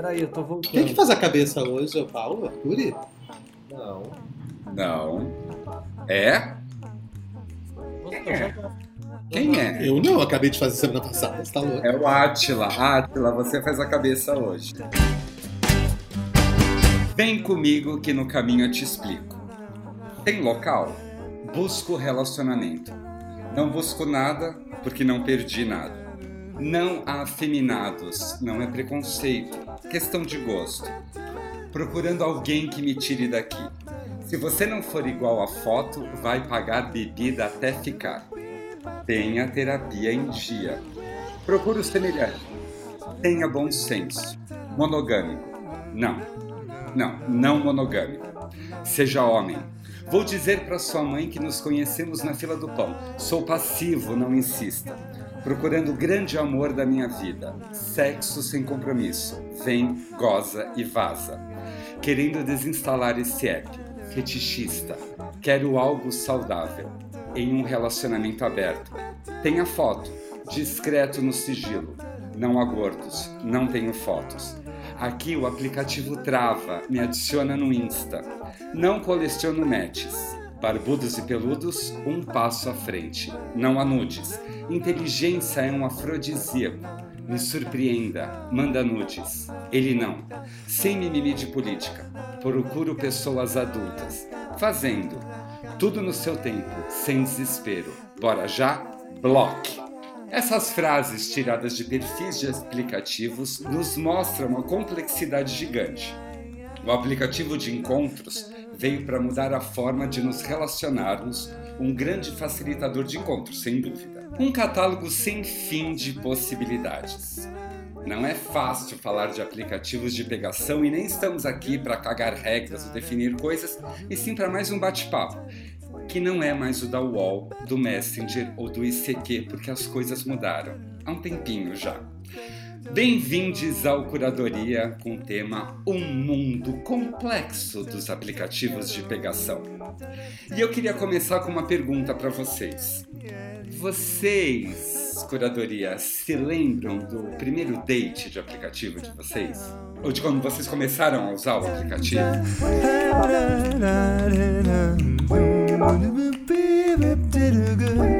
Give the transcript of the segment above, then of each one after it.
Peraí, eu tô voltando. Quem que faz a cabeça hoje? É o Paulo? Arturi? Não. Não. É? Você já- Quem é? Eu não, acabei de fazer semana passada, você tá louco? É o Átila. Átila, você faz a cabeça hoje. Vem comigo que no caminho eu te explico. Tem local? Busco relacionamento. Não busco nada porque não perdi nada. Não há afeminados, não é preconceito, questão de gosto. Procurando alguém que me tire daqui. Se você não for igual à foto, vai pagar bebida até ficar. Tenha terapia em dia. Procure o semelhante. Tenha bom senso. Monogâmico. Não. Não, não monogâmico. Seja homem. Vou dizer para sua mãe que nos conhecemos na fila do pão. Sou passivo, não insista. Procurando o grande amor da minha vida. Sexo sem compromisso. Vem, goza e vaza. Querendo desinstalar esse app. Fetichista. Quero algo saudável. Em um relacionamento aberto. Tenha foto. Discreto no sigilo. Não há gordos. Não tenho fotos. Aqui o aplicativo trava, me adiciona no Insta. Não coleciono matches. Barbudos e peludos, um passo à frente. Não há nudes. Inteligência é um afrodisíaco. Me surpreenda, manda nudes. Ele não. Sem mimimi de política. Procuro pessoas adultas. Fazendo. Tudo no seu tempo, sem desespero. Bora já? Bloque. Essas frases tiradas de perfis de aplicativos nos mostram a complexidade gigante. O aplicativo de encontros veio para mudar a forma de nos relacionarmos, um grande facilitador de encontros, sem dúvida. Um catálogo sem fim de possibilidades. Não é fácil falar de aplicativos de pegação e nem estamos aqui para cagar regras ou definir coisas, e sim para mais um bate-papo que não é mais o da UOL, do Messenger ou do ICQ, porque as coisas mudaram. Há um tempinho já. Bem-vindos ao Curadoria com o tema Um Mundo Complexo dos Aplicativos de Pegação. E eu queria começar com uma pergunta para vocês. Vocês, Curadoria, se lembram do primeiro date de aplicativo de vocês? Ou de quando vocês começaram a usar o aplicativo?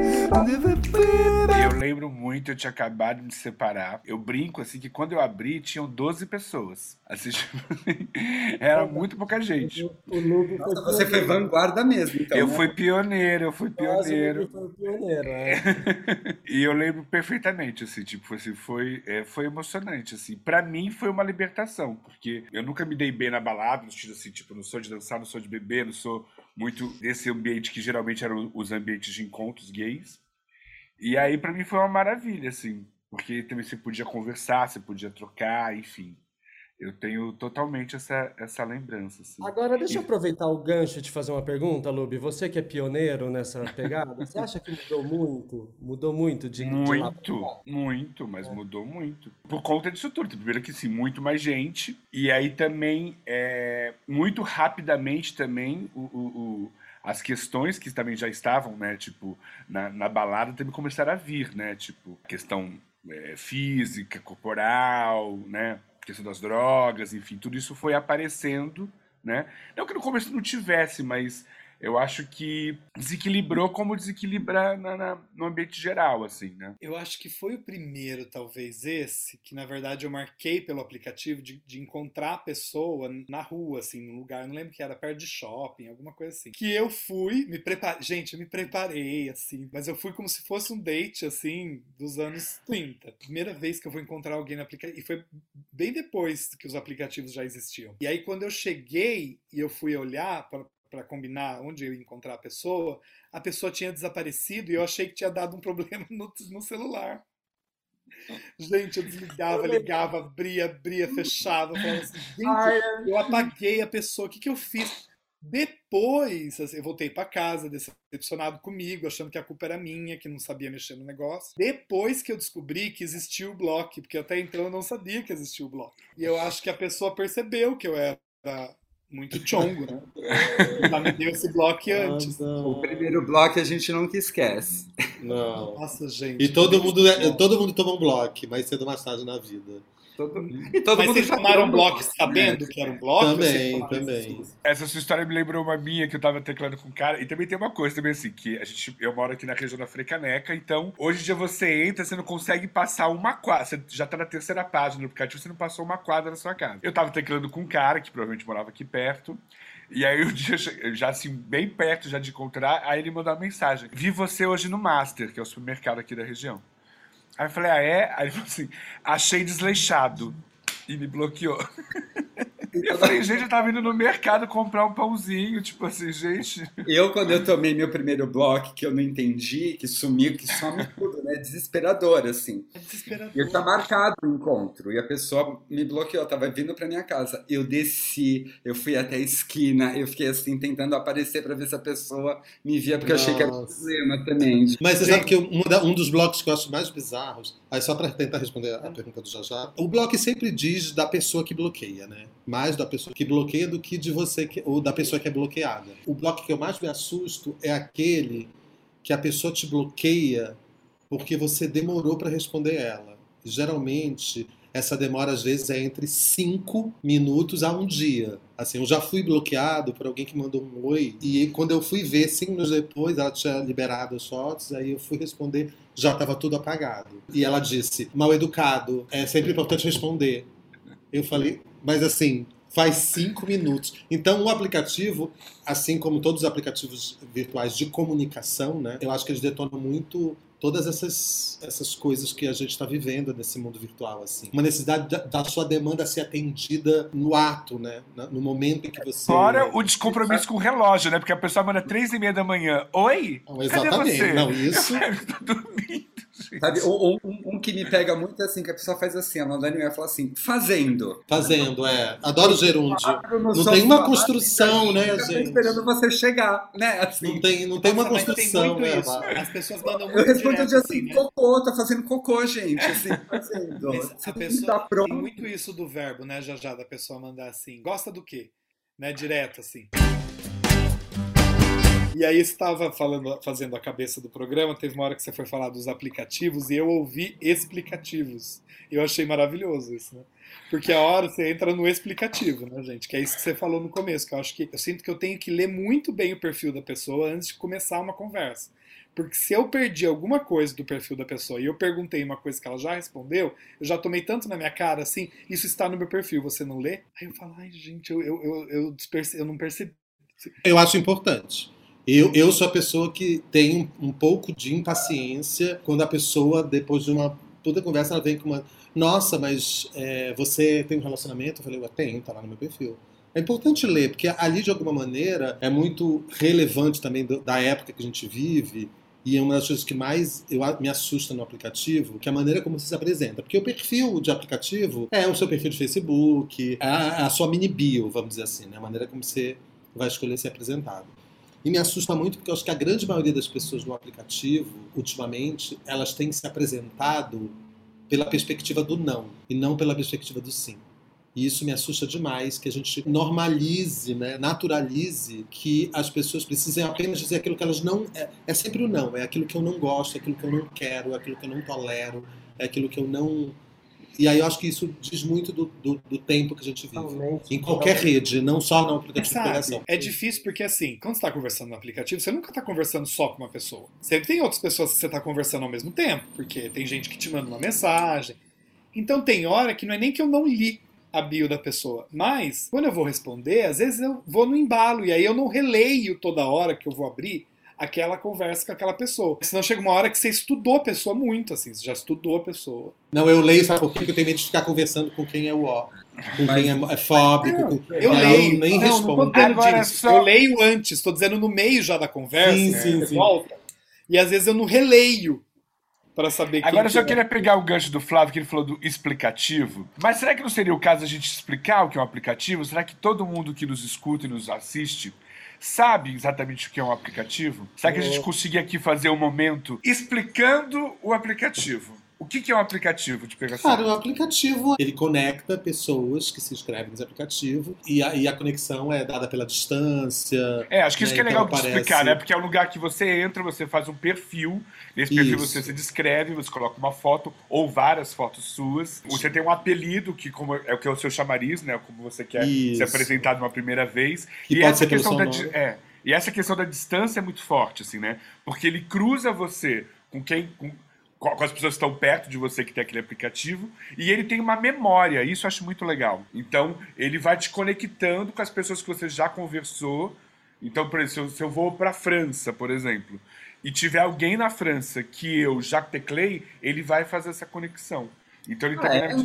Eu lembro muito, eu tinha acabado de me separar. Eu brinco assim que quando eu abri, tinham 12 pessoas. Assim, tipo, era muito pouca gente. O Noob foi Nossa, você foi vanguarda mesmo, então. Eu né? fui pioneiro, eu fui pioneiro. Foi pioneiro, é. E eu lembro perfeitamente, assim, tipo, assim, foi, é, foi emocionante, assim. Pra mim foi uma libertação, porque eu nunca me dei bem na balada, no sentido assim, tipo, não sou de dançar, não sou de beber, não sou muito desse ambiente que geralmente eram os ambientes de encontros gays. E aí pra mim foi uma maravilha, assim, porque também você podia conversar, você podia trocar, enfim. Eu tenho totalmente essa, essa lembrança, assim. Agora, deixa eu aproveitar o gancho e te fazer uma pergunta, Lubi. Você que é pioneiro nessa pegada, você acha que mudou muito? Mudou muito de, de Muito, cá? muito, mas mudou muito. Por conta disso tudo. Primeiro que sim, muito mais gente. E aí também, é, muito rapidamente também, o, o- o- as questões que também já estavam, né, tipo, na, na balada também começaram a vir, né? Tipo, questão é, física, corporal, né? Questão das drogas, enfim, tudo isso foi aparecendo, né? Não que no começo não tivesse, mas eu acho que desequilibrou como desequilibra na- na- no ambiente geral, assim, né? Eu acho que foi o primeiro, talvez esse, que na verdade eu marquei pelo aplicativo de, de encontrar a pessoa na rua, assim, num lugar, não lembro que era, perto de shopping, alguma coisa assim. Que eu fui, me preparei, gente, eu me preparei, assim, mas eu fui como se fosse um date, assim, dos anos 30. Primeira vez que eu vou encontrar alguém no aplicativo, e foi bem depois que os aplicativos já existiam. E aí quando eu cheguei e eu fui olhar para para combinar onde eu ia encontrar a pessoa, a pessoa tinha desaparecido e eu achei que tinha dado um problema no, no celular. Gente, eu desligava, ligava, abria, abria, fechava. Falava assim, gente, eu apaguei a pessoa, o que, que eu fiz? Depois, assim, eu voltei para casa, decepcionado comigo, achando que a culpa era minha, que não sabia mexer no negócio. Depois que eu descobri que existia o bloco, porque até então eu não sabia que existia o bloco. E eu acho que a pessoa percebeu que eu era muito chongo, né? Ela me deu esse bloco antes. Ah, O não, primeiro bloco a gente nunca esquece. não. Nossa, gente. E todo mundo, é- todo mundo toma um bloco, mais cedo ou mais tarde na vida. Todo... E todo Mas mundo vocês já tomaram um bloco sabendo que era um bloco? Também, também. Essa sua história me lembrou uma minha que eu tava teclando com um cara. E também tem uma coisa também assim, que a gente, eu moro aqui na região da Frecaneca, então hoje em dia você entra, você não consegue passar uma quadra. Você já tá na terceira página do aplicativo, você não passou uma quadra na sua casa. Eu tava teclando com um cara que provavelmente morava aqui perto. E aí um dia, eu já assim, bem perto já de encontrar, aí ele mandou uma mensagem. Vi você hoje no Master, que é o supermercado aqui da região. Aí eu falei, ah, é? Aí ele falou assim, achei desleixado. E me bloqueou. Eu falei, gente, eu tava indo no mercado comprar um pãozinho, tipo assim, gente. Eu, quando eu tomei meu primeiro bloco, que eu não entendi, que sumiu, que some tudo, né? Desesperador, assim. É desesperador. Eu tinha marcado o encontro e a pessoa me bloqueou, tava vindo pra minha casa. Eu desci, eu fui até a esquina, eu fiquei assim, tentando aparecer pra ver se a pessoa me via, porque eu achei que era um Nossa. problema também. Mas você sabe que um, um dos blocos que eu acho mais bizarros, aí só para tentar responder a pergunta do Jajá, o bloco sempre diz da pessoa que bloqueia, né? Mais da pessoa que bloqueia do que de você que, ou da pessoa que é bloqueada. O bloco que eu mais me assusto é aquele que a pessoa te bloqueia porque você demorou para responder ela. Geralmente, essa demora às vezes é entre 5 minutos a um dia. Assim, eu já fui bloqueado por alguém que mandou um oi e quando eu fui ver, cinco minutos depois, ela tinha liberado as fotos, aí eu fui responder, já estava tudo apagado. E ela disse, mal educado, é sempre importante responder. Eu falei, mas assim, faz cinco minutos. Então, o aplicativo, assim como todos os aplicativos virtuais de comunicação, né, eu acho que eles detonam muito todas essas, essas coisas que a gente está vivendo nesse mundo virtual. assim. Uma necessidade da, da sua demanda ser atendida no ato, né, no momento em que você... Fora o descompromisso com o relógio, né? Porque a pessoa manda três e meia da manhã. Oi? Não, exatamente. Não, isso... Eu gente. Sabe, um, um- um que me pega muito é assim, que a pessoa faz assim, ela manda e fala assim, fazendo. Fazendo, é. Adoro gerúndio. Não tem uma construção, né, gente? esperando você chegar, né? Assim. Não tem, não tem uma Nossa, construção, né? isso. As pessoas mandam Eu muito respondo direto, dia assim, né? cocô, tô fazendo cocô, gente. Assim, fazendo. Você a pessoa estar pronto. tem muito isso do verbo, né, já já, da pessoa mandar assim, gosta do quê? Né, direto assim. E aí estava falando, fazendo a cabeça do programa, teve uma hora que você foi falar dos aplicativos e eu ouvi explicativos. Eu achei maravilhoso isso, né? Porque a hora você entra no explicativo, né, gente? Que é isso que você falou no começo, que eu acho que eu sinto que eu tenho que ler muito bem o perfil da pessoa antes de começar uma conversa. Porque se eu perdi alguma coisa do perfil da pessoa e eu perguntei uma coisa que ela já respondeu, eu já tomei tanto na minha cara assim, isso está no meu perfil, você não lê? Aí eu falo, ai gente, eu, eu, eu, eu, eu não percebi. Eu acho importante. Eu, eu sou a pessoa que tem um, pouco de impaciência quando a pessoa, depois de uma toda conversa, ela vem com uma. Nossa, mas é, você tem um relacionamento? Eu falei, eu tenho, tá lá no meu perfil. É importante ler, porque ali, de alguma maneira, é muito relevante também do- da época que a gente vive. E é uma das coisas que mais eu, me assusta no aplicativo, que é a maneira como você se apresenta. Porque o perfil de aplicativo é o seu perfil de Facebook, é a, a sua mini bio, vamos dizer assim, né? A maneira como você vai escolher ser apresentado. E me assusta muito porque eu acho que a grande maioria das pessoas no aplicativo, ultimamente, elas têm se apresentado pela perspectiva do não e não pela perspectiva do sim. E isso me assusta demais, que a gente normalize, né, naturalize que as pessoas precisem apenas dizer aquilo que elas não. É, é sempre o não, é aquilo que eu não gosto, é aquilo que eu não quero, é aquilo que eu não tolero, é aquilo que eu não. E aí eu acho que isso diz muito do, do, do tempo que a gente vive. Totalmente. Em qualquer rede, não só no aplicativo de Sabe, pegação. é difícil porque assim, quando você está conversando no aplicativo, você nunca está conversando só com uma pessoa. Sempre tem outras pessoas que você está conversando ao mesmo tempo, porque tem gente que te manda uma mensagem. Então tem hora que não é nem que eu não li a bio da pessoa, mas quando eu vou responder, às vezes eu vou no embalo e aí eu não releio toda hora que eu vou abrir aquela conversa com aquela pessoa. Senão chega uma hora que você estudou a pessoa muito, assim, você já estudou a pessoa. Não, eu leio, sabe por quê? Porque eu tenho medo de ficar conversando com quem é o ó. Com quem é, é fóbico. com... Eu leio, nem não, não respondo. tendo Agora disso. só- Eu leio antes, estou dizendo no meio já da conversa, Sim, né, sim, você sim. volta, e às vezes eu não releio para saber quem Agora eu só é. queria pegar o gancho do Flávio, que ele falou do explicativo. Mas será que não seria o caso a gente explicar o que é um aplicativo? Será que todo mundo que nos escuta e nos assiste sabe exatamente o que é um aplicativo? Será que a gente conseguir aqui fazer um momento explicando o aplicativo? O que, que é um aplicativo de pegação? Cara, o aplicativo, ele conecta pessoas que se inscrevem nesse aplicativo e a, e a conexão é dada pela distância. É, acho que isso né? que é Então legal de aparece- explicar, né? Porque é um lugar que você entra, você faz um perfil, nesse perfil Isso. você se descreve, você coloca uma foto ou várias fotos suas. Você tem um apelido, que como é o que é o seu chamariz, né? Como você quer Isso. ser apresentado uma primeira vez. Que e essa questão da nome. é, e essa questão da distância é muito forte, assim, né? Porque ele cruza você com quem. Com, com as pessoas que estão perto de você que tem aquele aplicativo, e ele tem uma memória, isso eu acho muito legal. Então, ele vai te conectando com as pessoas que você já conversou. Então, por exemplo, se eu, se eu vou para a França, por exemplo, e tiver alguém na França que eu já teclei, ele vai fazer essa conexão. Então, ele Ah, também é, que-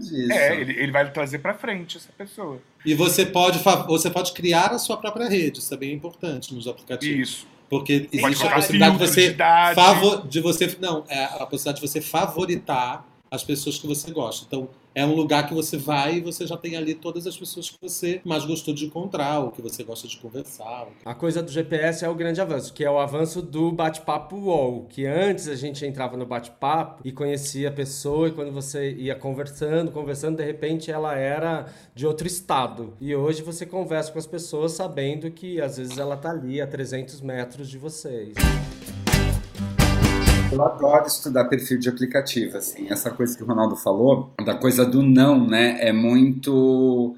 disso. é, ele, ele vai trazer para frente essa pessoa. E você pode, você pode criar a sua própria rede, isso é bem importante nos aplicativos. Isso. Porque existe a possibilidade de você favor, de você não é a possibilidade de você favoritar as pessoas que você gosta. Então é um lugar que você vai e você já tem ali todas as pessoas que você mais gostou de encontrar, ou que você gosta de conversar. A coisa do GPS é o grande avanço, que é o avanço do bate-papo UOL, que antes a gente entrava no bate-papo e conhecia a pessoa e quando você ia conversando, conversando, de repente ela era de outro estado. E hoje você conversa com as pessoas sabendo que às vezes ela tá ali a 300 metros de vocês. Eu adoro estudar perfil de aplicativo, assim. Essa coisa que o Ronaldo falou, da coisa do não, né? É muito.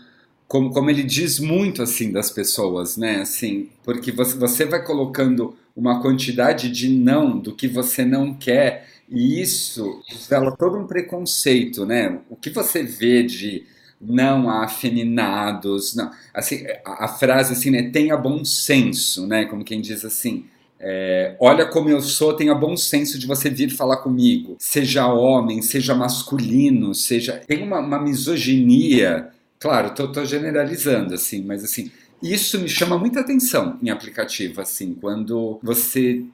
Como, como ele diz muito, assim, das pessoas, né? Assim, porque você, você vai colocando uma quantidade de não do que você não quer, e isso revela todo um preconceito, né? O que você vê de não afeminados, não. Assim, a, a frase assim, né? Tenha bom senso, né? Como quem diz assim. É, olha como eu sou, tenha bom senso de você vir falar comigo. Seja homem, seja masculino, seja. Tem uma, uma misoginia. Claro, tô, tô generalizando, assim, mas assim, isso me chama muita atenção em aplicativo, assim, quando você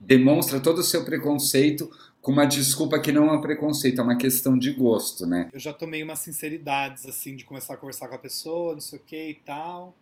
demonstra todo o seu preconceito com uma desculpa que não é um preconceito, é uma questão de gosto, né? Eu já tomei umas sinceridades, assim, de começar a conversar com a pessoa, não sei o que e tal.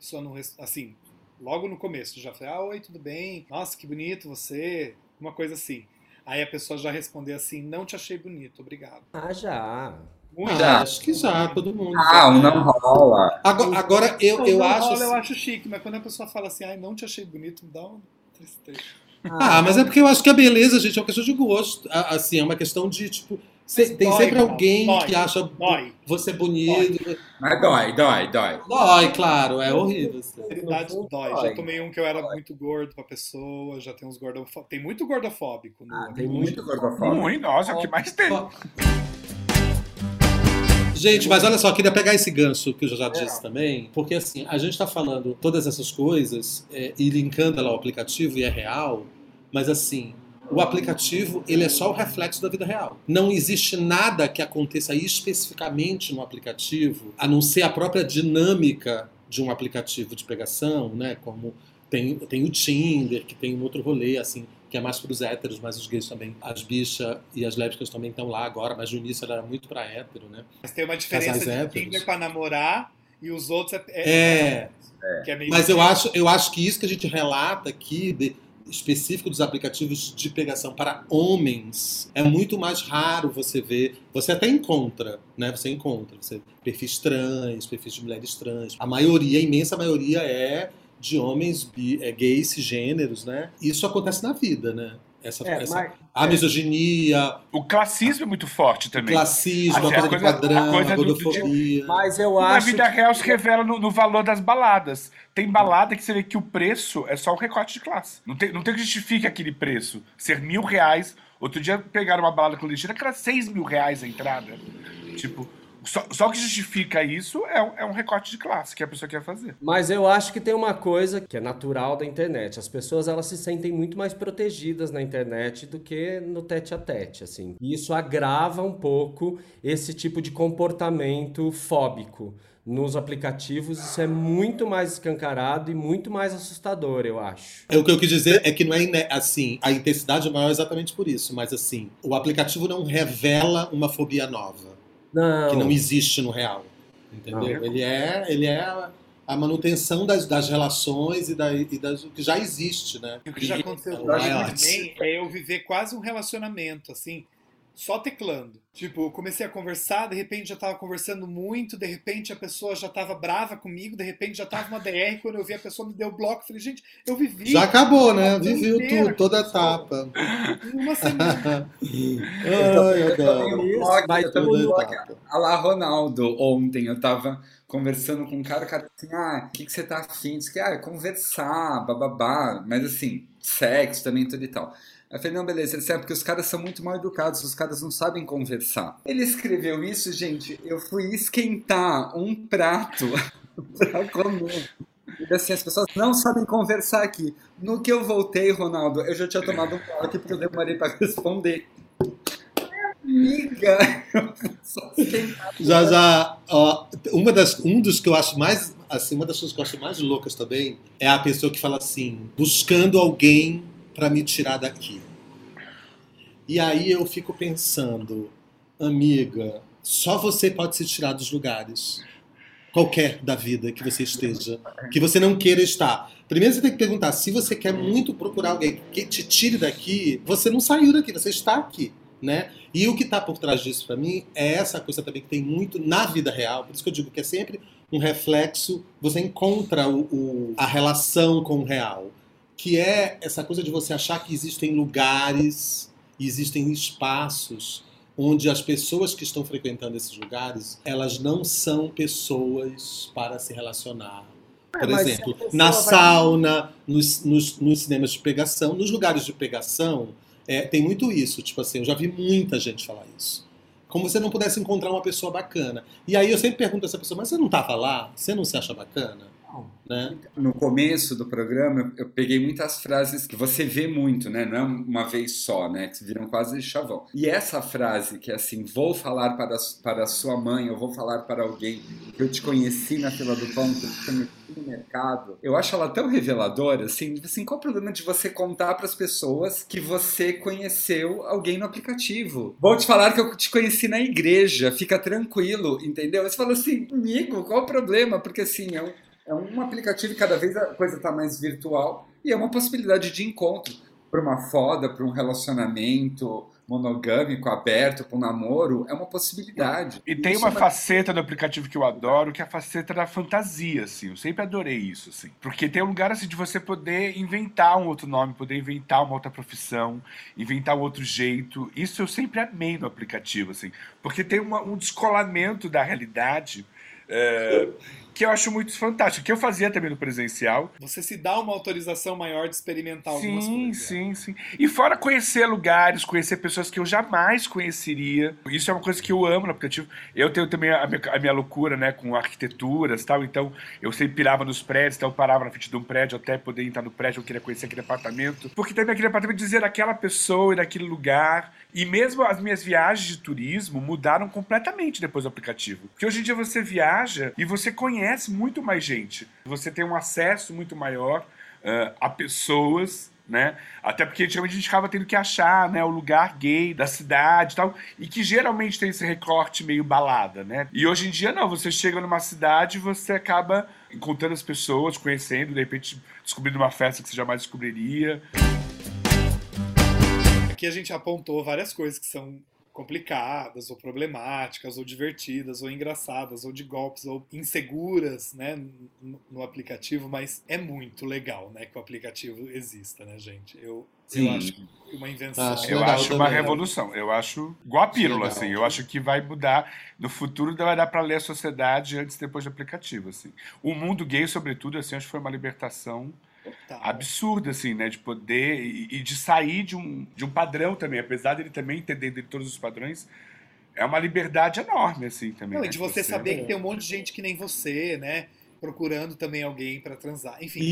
Pessoa não. Assim, logo no começo, já falei, ah, oi, tudo bem? Nossa, que bonito você. Uma coisa assim. Aí a pessoa já respondeu assim, não te achei bonito, obrigado. Ah, já. Muito. Ah, Já. acho que já, todo mundo. Ah, o não rola. Agora, agora eu, eu não acho. rola, assim- eu acho chique, mas quando a pessoa fala assim, ai, não te achei bonito, me dá uma tristeza. Ah, mas é porque eu acho que a beleza, gente, é uma questão de gosto. Assim, é uma questão de, tipo. Se- tem dói, sempre alguém dói, que acha dói. você bonito. Mas dói, dói, dói. Dói, claro, é horrível. assim. Sinceridade No fundo, dói. dói. Já tomei um que eu era muito gordo pra pessoa, já tem uns gordofóbicos. Tem muito gordofóbico no. Ah, tem Muito gordofóbico. Muito, nossa, é o que mais tem. Gente, mas olha só, eu queria pegar esse gancho que eu já disse também, porque assim, a gente está falando todas essas coisas é, e linkando ela ao aplicativo e é real, mas assim, o aplicativo ele é só o reflexo da vida real. Não existe nada que aconteça especificamente no aplicativo, a não ser a própria dinâmica de um aplicativo de pegação, né? Como tem, tem o Tinder, que tem um outro rolê, assim, que é mais para os héteros, mas os gays também, as bichas e as lésbicas também estão lá agora, mas no início ela era muito para hétero, né? Mas tem uma diferença Casais de. Tinder pra namorar e os outros é. É, que é meio mas eu acho, eu acho que isso que a gente relata aqui, de- específico dos aplicativos de pegação para homens, é muito mais raro você ver. Você até encontra, né? Você encontra. Você, perfis trans, perfis de mulheres trans. A maioria, a imensa maioria é de homens bi, é, gays, cisgêneros, né? Isso acontece na vida, né? Essa, É, essa- mas- a misoginia, O classismo é muito forte o também. classismo, a a coisa de coisa- padrão, a coisa a do- do- gordofobia. Mas eu E na acho. vida que- real se revela no, no valor das baladas. Tem balada que você vê que o preço é só o recorte de classe. Não tem, não tem que justifique aquele preço. Ser mil reais. Outro dia pegaram uma balada clandestina que era seis mil reais a entrada. Tipo, só, só o que justifica isso é, um- é um recorte de classe que a pessoa quer fazer. Mas eu acho que tem uma coisa que é natural da internet. As pessoas elas se sentem muito mais protegidas na internet do que no tete a tete, assim. E isso agrava um pouco esse tipo de comportamento fóbico nos aplicativos. Isso é muito mais escancarado e muito mais assustador, eu acho. É, o que eu quis dizer é que não é ine- assim, a intensidade é maior exatamente por isso, mas assim, o aplicativo não revela uma fobia nova, Não. que não existe no real. Entendeu? Não. Ele é, ele é a, manutenção das, das relações e, da, e das, o que já existe, né? O que já aconteceu também é eu viver quase um relacionamento, assim. Só teclando. Tipo, eu comecei a conversar, de repente já tava conversando muito, de repente a pessoa já tava brava comigo, de repente já tava uma DR, quando eu vi a pessoa me deu bloco, eu falei, gente, eu vivi. Já acabou, né? Viveu tudo, toda a etapa. Uma semana. Ai, Eu adoro. eu também um tudo, blog. etapa. A lá, Ronaldo, ontem eu tava conversando com um cara, o cara assim, ah, o que, que você tá afim? Diz que, ah, conversar, bababá, mas assim, sexo também, tudo e tal. Eu falei, não, beleza, ele disse, é porque os caras são muito mal educados, os caras não sabem conversar. Ele escreveu isso, gente, eu fui esquentar um prato pra comer. E assim, as pessoas não sabem conversar aqui. No que eu voltei, Ronaldo, eu já tinha tomado um bloco porque eu demorei pra responder. Amiga, já, ó, uma das, um dos que eu acho mais, assim, uma das coisas que eu acho mais loucas também é a pessoa que fala assim, buscando alguém para me tirar daqui. E aí eu fico pensando, amiga, só você pode se tirar dos lugares, qualquer da vida que você esteja, que você não queira estar. Primeiro você tem que perguntar, se você quer muito procurar alguém que te tire daqui, você não saiu daqui, você está aqui, né? E o que está por trás disso para mim é essa coisa também que tem muito na vida real, por isso que eu digo que é sempre um reflexo, você encontra o, o- a relação com o real, que é essa coisa de você achar que existem lugares, existem espaços onde as pessoas que estão frequentando esses lugares, elas não são pessoas para se relacionar. Por mas se a exemplo, na vai- sauna, nos, nos, nos cinemas de pegação, nos lugares de pegação, é, tem muito isso. Tipo assim, eu já vi muita gente falar isso. Como se você não pudesse encontrar uma pessoa bacana. E aí eu sempre pergunto a essa pessoa, mas você não estava lá? Você não se acha bacana? Né? No começo do programa, eu- eu peguei muitas frases que você vê muito, né? Não é uma vez só, né? Que viram quase chavão. E essa frase, que é assim, vou falar para, para a sua mãe, eu vou falar para alguém que eu te conheci na fila do pão, que eu te conheci no mercado, eu acho ela tão reveladora, assim, tipo assim, qual o problema de você contar para as pessoas que você conheceu alguém no aplicativo? Vou te falar que eu te conheci na igreja, fica tranquilo, entendeu? Você fala assim, amigo, qual o problema? Porque assim, é um, é um aplicativo e cada vez a coisa está mais virtual e é uma possibilidade de encontro para uma foda, para um relacionamento monogâmico, aberto, para um namoro, é uma possibilidade. E tem Isso uma é faceta do aplicativo que eu adoro, que é a faceta da fantasia, assim. Eu sempre adorei isso, assim. Porque tem um lugar, assim, de você poder inventar um outro nome, poder inventar uma outra profissão, inventar um outro jeito. Isso eu sempre amei no aplicativo, assim. Porque tem uma- um descolamento da realidade é, que eu acho muito fantástico. Que eu fazia também no presencial. Você se dá uma autorização maior de experimentar algumas Sim, coisas. sim, sim. E fora conhecer lugares, conhecer pessoas que eu jamais conheceria. Isso é uma coisa que eu amo no aplicativo. Eu tenho também a minha, a minha loucura, né, com arquiteturas e tal. Então, eu sempre pirava nos prédios, então eu parava na frente de um prédio até poder entrar no prédio, eu queria conhecer aquele apartamento. Porque também aquele apartamento dizer daquela pessoa e daquele lugar. E mesmo as minhas viagens de turismo mudaram completamente depois do aplicativo. Porque hoje em dia você viaja e você conhece muito mais gente. Você tem um acesso muito maior ah, a pessoas, né? Até porque antigamente a gente ficava tendo que achar, né, o lugar gay da cidade e tal, e que geralmente tem esse recorte meio balada, né? E hoje em dia não, você chega numa cidade você acaba encontrando as pessoas, conhecendo, de repente descobrindo uma festa que você jamais descobriria. Aqui a gente apontou várias coisas que são complicadas, ou problemáticas, ou divertidas, ou engraçadas, ou de golpes, ou inseguras, né, no, aplicativo, mas é muito legal, né, que o aplicativo exista, né, gente? Eu, Sim. eu acho uma invenção. Acho Eu acho uma também. revolução. Eu acho igual a pílula, Legal. assim. Eu acho que vai mudar. No futuro vai dar para ler a sociedade antes e depois do aplicativo, assim. O mundo gay, sobretudo, assim, acho que foi uma libertação Total. absurda, assim, né? De poder e, e de sair de um, de um padrão também. Apesar dele também entender de todos os padrões, é uma liberdade enorme, assim, também. Não, né? e de você saber que tem um monte de gente que nem você, né? Procurando também alguém pra transar. Enfim, é-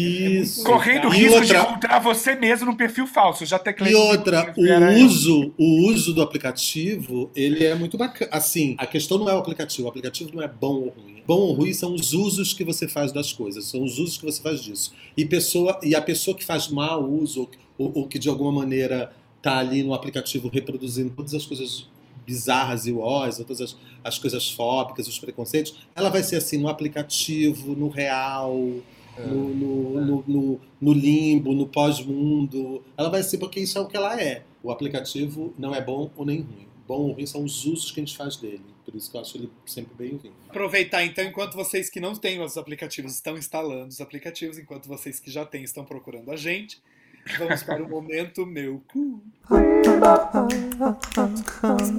Isso. é Correndo o risco de outra- encontrar você mesmo no perfil falso. Eu já teclei. E outra, o eu. uso, o uso do aplicativo, ele é muito bacana. Assim, a questão não é o aplicativo, o aplicativo não é bom ou ruim. Bom ou ruim são os usos que você faz das coisas, são os usos que você faz disso. E, pessoa, e a pessoa que faz mau uso, ou, ou que de alguma maneira tá ali no aplicativo reproduzindo todas as coisas bizarras e uós, todas as, as coisas fóbicas, os preconceitos, ela vai ser assim no aplicativo, no real, no, no, no, no- no limbo, no pós-mundo. Ela vai ser porque isso é o que ela é. O aplicativo não é bom ou nem ruim. Bom ou ruim, são os usos que a gente faz dele. Por isso que eu acho ele sempre bem-vindo. Aproveitar então, enquanto vocês que não têm os aplicativos estão instalando os aplicativos, enquanto vocês que já têm estão procurando a gente, vamos para o momento meu cu.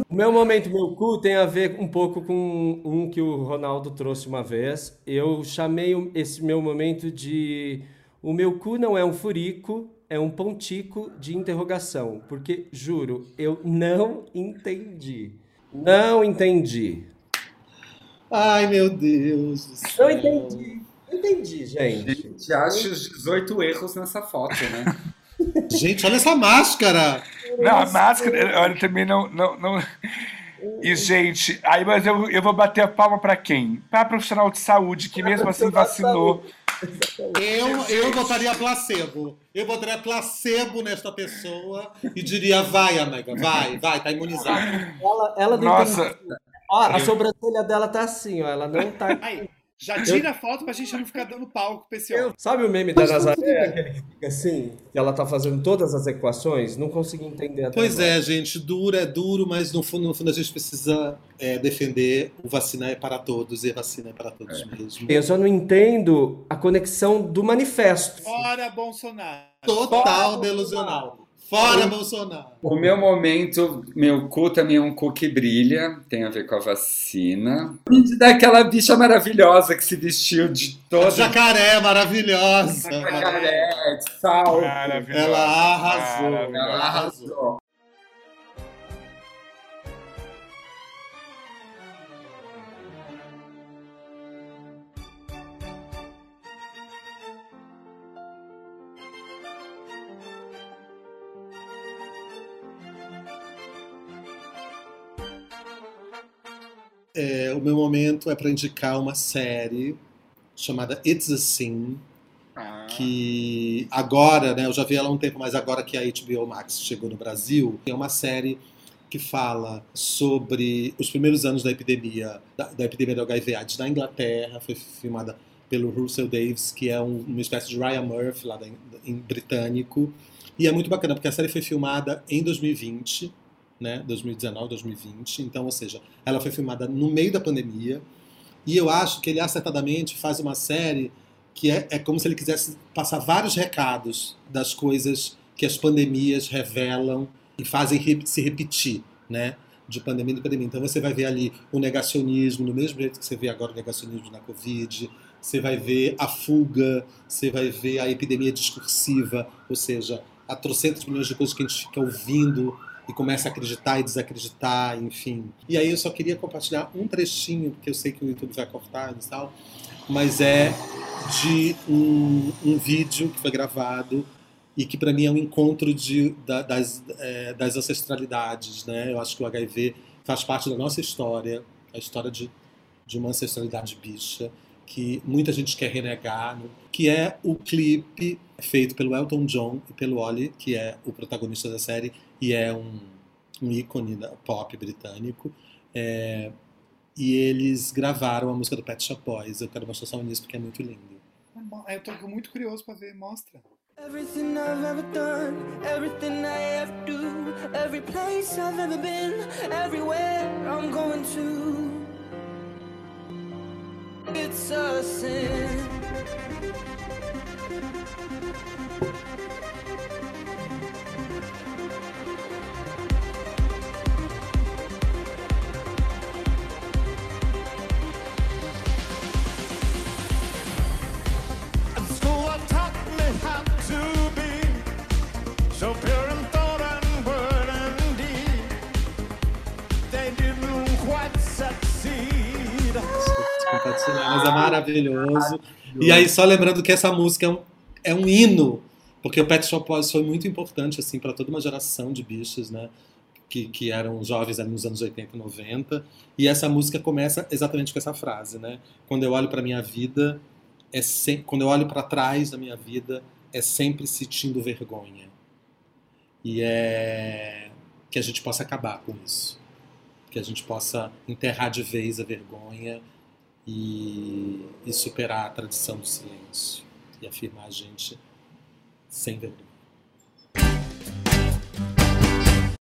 O meu momento, meu cu, tem a ver um pouco com um que o Ronaldo trouxe uma vez. Eu chamei esse meu momento de o meu cu não é um furico, é um pontico de interrogação. Porque, juro, eu não entendi. Não entendi. Ai, meu Deus do céu. Não entendi. Não entendi, gente. Gente, acha os 18 erros nessa foto, né? Gente, olha essa máscara! Não, a máscara, olha, também não. não, não... E, gente, aí, mas eu, eu vou bater a palma pra quem? Pra profissional de saúde, que mesmo assim vacinou. Eu, eu botaria placebo. Eu botaria placebo nesta pessoa e diria: vai, amiga, vai, vai, tá imunizada. Ela, ela não Nossa. Ó, a sobrancelha dela tá assim, ó. Ela não tá. Aí, já tira a foto pra gente não ficar dando palco pra esse homem. Sabe o meme da Nazaré? Aquele que fica assim, que ela tá fazendo todas as equações? Não consegui entender até Pois agora. é, gente, duro é duro, mas no fundo, no fundo a gente precisa é, defender o vacina é para todos e a vacina é para todos mesmo. Eu só não entendo a conexão do manifesto. Fora Bolsonaro. Total delusional. Fora Bolsonaro. O meu momento, meu cu também é um cu que brilha, tem a ver com a vacina. E daquela bicha maravilhosa que se vestiu de toda Jacaré maravilhosa. jacaré, de sal. Ela arrasou. Ela arrasou. É, o meu momento é para indicar uma série chamada It's a Sin, Ah, que agora, né, eu já vi ela há um tempo, mas agora que a HBO Max chegou no Brasil, é uma série que fala sobre os primeiros anos da epidemia, da, da epidemia do HIV/AIDS na Inglaterra, foi filmada pelo Russell Davis, que é um- uma espécie de Ryan Murphy lá da- em britânico, e é muito bacana porque a série foi filmada em 2020, né, 2019, 2020, então, ou seja, ela foi filmada no meio da pandemia, e eu acho que ele acertadamente faz uma série que é, é como se ele quisesse passar vários recados das coisas que as pandemias revelam e fazem se repetir, né? De pandemia em pandemia. Então você vai ver ali o negacionismo, do mesmo jeito que você vê agora o negacionismo na Covid, você vai ver a fuga, você vai ver a epidemia discursiva, ou seja, há trocentos milhões de coisas que a gente fica ouvindo e começa a acreditar e desacreditar, enfim. E aí eu só queria compartilhar um trechinho, porque eu sei que o YouTube vai cortar e tal, mas é de um, um vídeo que foi gravado e que para mim é um encontro de, da- das, é, das ancestralidades, né? Eu acho que o HIV faz parte da nossa história, a história de, de uma ancestralidade bicha que muita gente quer renegar, né? que é o clipe feito pelo Elton John e pelo Oli, que é o protagonista da série e é um, um ícone da pop britânico. É, e eles gravaram a música do Pet Shop Boys. Eu quero mostrar só nisso porque é muito lindo. Eu tô muito curioso pra ver, mostra. Everything I've ever done, everything I ever do, every place I've ever been, everywhere I'm going to. It's a sin. Mas é maravilhoso. E aí, só lembrando que essa música é um, é um hino, porque o Pet Shop Boys foi muito importante assim para toda uma geração de bichos, né? Que, que eram jovens ali nos anos 80 e 90. E essa música começa exatamente com essa frase, né? Quando eu olho para minha vida, é sem, quando eu olho para trás da minha vida, é sempre sentindo vergonha. E é que a gente possa acabar com isso. Que a gente possa enterrar de vez a vergonha e, e superar a tradição do silêncio e afirmar a gente sem vergonha.